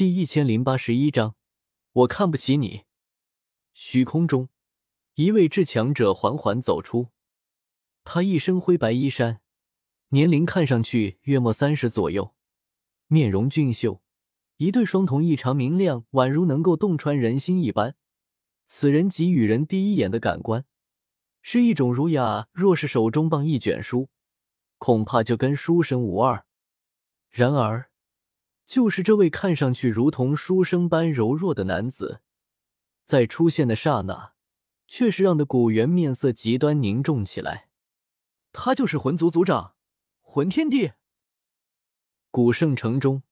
第一千零八十一章，我看不起你。虚空中，一位至强者缓缓走出，他一身灰白衣衫，年龄看上去约莫三十左右，面容俊秀，一对双瞳异常明亮，宛如能够洞穿人心一般。此人给予人第一眼的感官是一种儒雅，若是手中棒一卷书，恐怕就跟书生无二。然而，就是这位看上去如同书生般柔弱的男子，在出现的刹那，却是让的古元面色极端凝重起来。他就是魂族族长，魂天帝。古圣城中，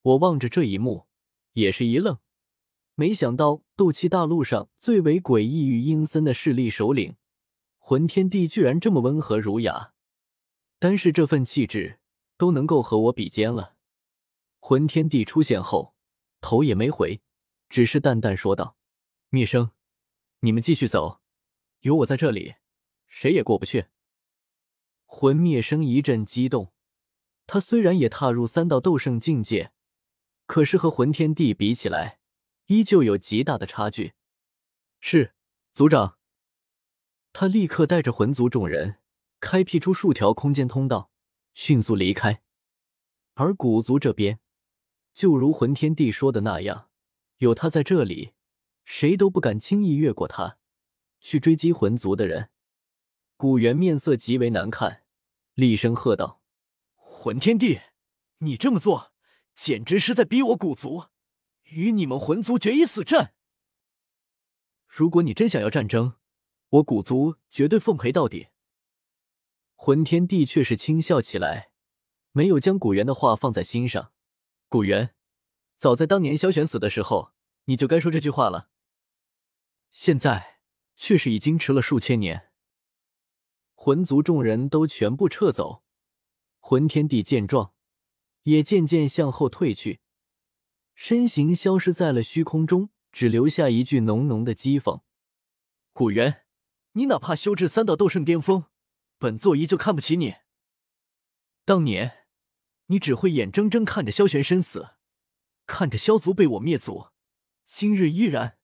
我望着这一幕，也是一愣。没想到斗气大陆上最为诡异与阴森的势力首领魂天帝居然这么温和儒雅，单是这份气质都能够和我比肩了。魂天帝出现后，头也没回，只是淡淡说道：“灭生，你们继续走，有我在这里，谁也过不去。”魂灭生一阵激动，他虽然也踏入三道斗圣境界，可是和魂天帝比起来，依旧有极大的差距。是族长，他立刻带着魂族众人开辟出数条空间通道，迅速离开。而古族这边，就如魂天帝说的那样，有他在这里，谁都不敢轻易越过他去追击魂族的人。古猿面色极为难看，厉声喝道：“魂天帝，你这么做，简直是在逼我古族！”与你们魂族决一死战！如果你真想要战争，我古族绝对奉陪到底。魂天帝却是轻笑起来，没有将古猿的话放在心上。古元，早在当年萧玄死的时候，你就该说这句话了。现在却是已经迟了数千年。魂族众人都全部撤走，魂天帝见状，也渐渐向后退去。身形消失在了虚空中，只留下一句浓浓的讥讽：“古元，你哪怕修至三道斗圣巅峰，本座依旧看不起你。当年，你只会眼睁睁看着萧玄身死，看着萧族被我灭族，今日依然，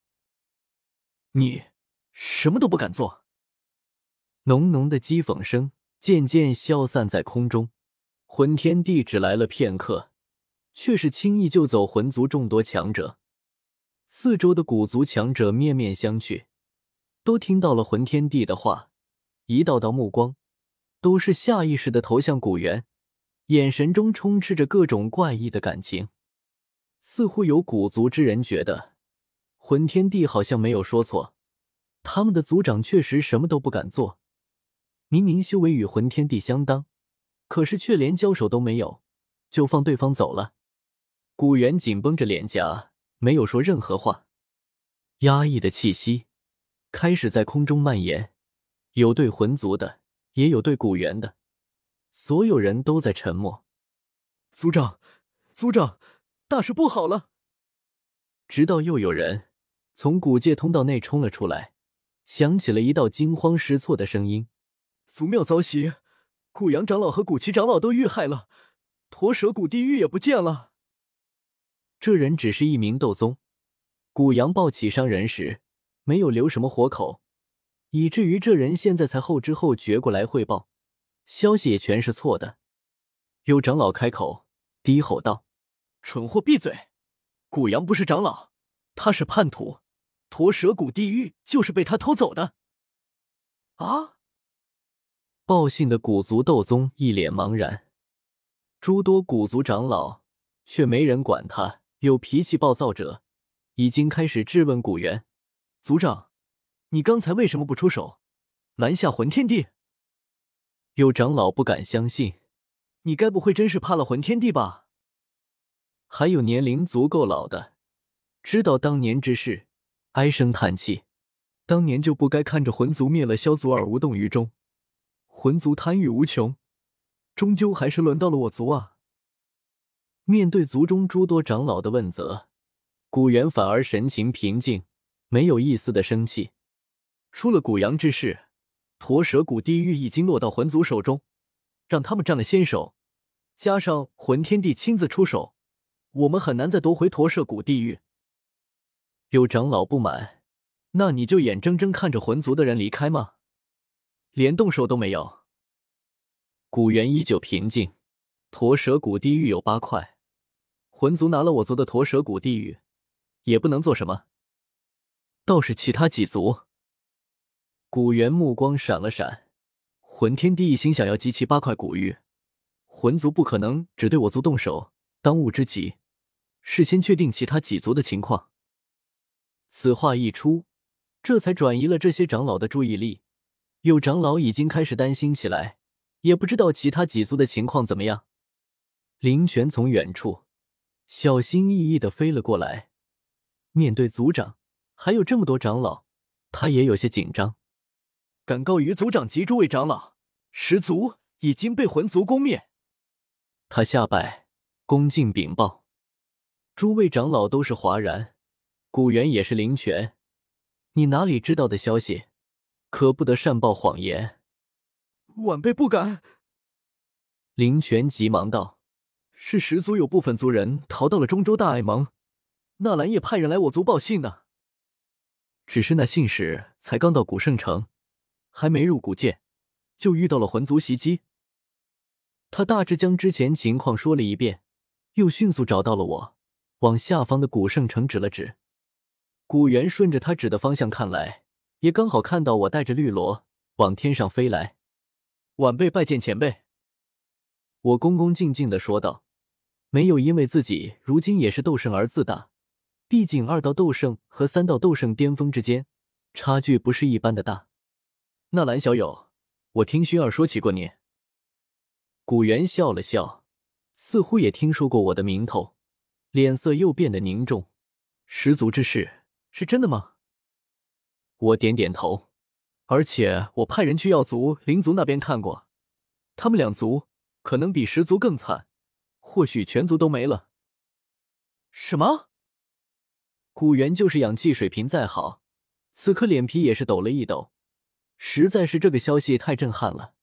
你什么都不敢做。”浓浓的讥讽声渐渐消散在空中，魂天帝只来了片刻。却是轻易救走魂族众多强者，四周的古族强者面面相觑，都听到了魂天帝的话，一道道目光都是下意识的投向古元，眼神中充斥着各种怪异的感情。似乎有古族之人觉得，魂天帝好像没有说错，他们的族长确实什么都不敢做，明明修为与魂天帝相当，可是却连交手都没有，就放对方走了。古元紧绷着脸颊，没有说任何话。压抑的气息开始在空中蔓延，有对魂族的，也有对古猿的，所有人都在沉默。族长，族长，大事不好了！直到又有人从古界通道内冲了出来，响起了一道惊慌失措的声音：“族庙遭袭，古阳长老和古奇长老都遇害了，驼蛇谷地狱也不见了。”这人只是一名斗宗，古阳暴起伤人时没有留什么活口，以至于这人现在才后知后觉过来汇报，消息也全是错的。有长老开口低吼道：“蠢货，闭嘴！古阳不是长老，他是叛徒，驼蛇谷地狱就是被他偷走的。”啊！报信的古族斗宗一脸茫然，诸多古族长老却没人管他。有脾气暴躁者已经开始质问古元族长：“你刚才为什么不出手拦下魂天帝？”有长老不敢相信：“你该不会真是怕了魂天帝吧？”还有年龄足够老的，知道当年之事，唉声叹气：“当年就不该看着魂族灭了萧族而无动于衷，魂族贪欲无穷，终究还是轮到了我族啊！”面对族中诸多长老的问责，古元反而神情平静，没有一丝的生气。出了古阳之事，驼蛇谷地狱已经落到魂族手中，让他们占了先手，加上魂天帝亲自出手，我们很难再夺回驼舍古地狱。有长老不满，那你就眼睁睁看着魂族的人离开吗？连动手都没有。古元依旧平静。驼蛇谷地狱有八块，魂族拿了我族的驼蛇谷地狱，也不能做什么。倒是其他几族。古元目光闪了闪，魂天帝一心想要集齐八块古玉，魂族不可能只对我族动手，当务之急事先确定其他几族的情况。此话一出，这才转移了这些长老的注意力。有长老已经开始担心起来，也不知道其他几族的情况怎么样。林泉从远处小心翼翼的飞了过来，面对族长还有这么多长老，他也有些紧张。敢告于族长及诸位长老，十族已经被魂族攻灭。他下拜，恭敬禀报。诸位长老都是哗然，古元也是林泉，你哪里知道的消息？可不得善报谎言。晚辈不敢。林泉急忙道。是十族有部分族人逃到了中州大爱盟，纳兰也派人来我族报信呢。只是那信使才刚到古圣城，还没入古界，就遇到了魂族袭击。他大致将之前情况说了一遍，又迅速找到了我，往下方的古圣城指了指。古元顺着他指的方向看来，也刚好看到我带着绿萝往天上飞来。晚辈拜见前辈。我恭恭敬敬的说道。没有因为自己如今也是斗圣而自大，毕竟二道斗圣和三道斗圣巅峰之间差距不是一般的大。纳兰小友，我听薰儿说起过你。古元笑了笑，似乎也听说过我的名头，脸色又变得凝重。十族之事是真的吗？我点点头，而且我派人去药族、灵族那边看过，他们两族可能比十族更惨。或许全族都没了。什么？古元就是氧气水平再好，此刻脸皮也是抖了一抖。实在是这个消息太震撼了。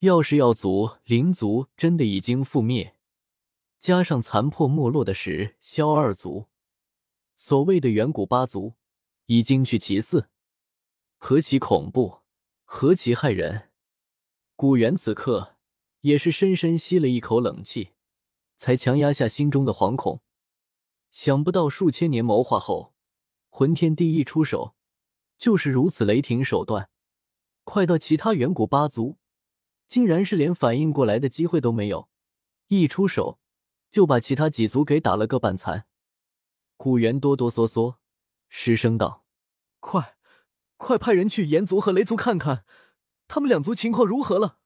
要是药族、灵族真的已经覆灭，加上残破没落的石萧二族，所谓的远古八族已经去其四，何其恐怖，何其骇人！古元此刻也是深深吸了一口冷气。才强压下心中的惶恐。想不到数千年谋划后，魂天帝一出手就是如此雷霆手段，快到其他远古八族竟然是连反应过来的机会都没有，一出手就把其他几族给打了个半残。古猿哆哆嗦嗦失声道：“快，快派人去炎族和雷族看看，他们两族情况如何了。”